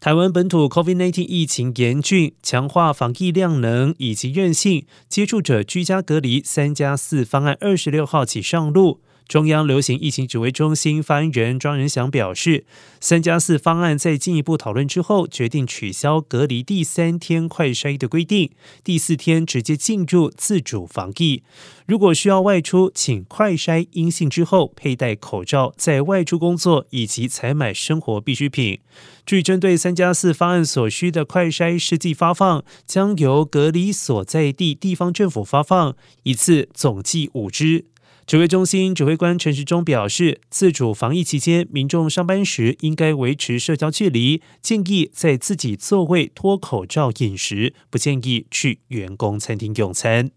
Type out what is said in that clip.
台湾本土 COVID-19 疫情严峻，强化防疫量能以及韧性，接触者居家隔离三加四方案二十六号起上路。中央流行疫情指挥中心发言人庄仁祥表示，三加四方案在进一步讨论之后，决定取消隔离第三天快筛的规定，第四天直接进入自主防疫。如果需要外出，请快筛阴性之后佩戴口罩，在外出工作以及采买生活必需品。至于针对三加四方案所需的快筛试剂发放，将由隔离所在地地方政府发放，一次总计五支。指挥中心指挥官陈时中表示，自主防疫期间，民众上班时应该维持社交距离，建议在自己座位脱口罩饮食，不建议去员工餐厅用餐。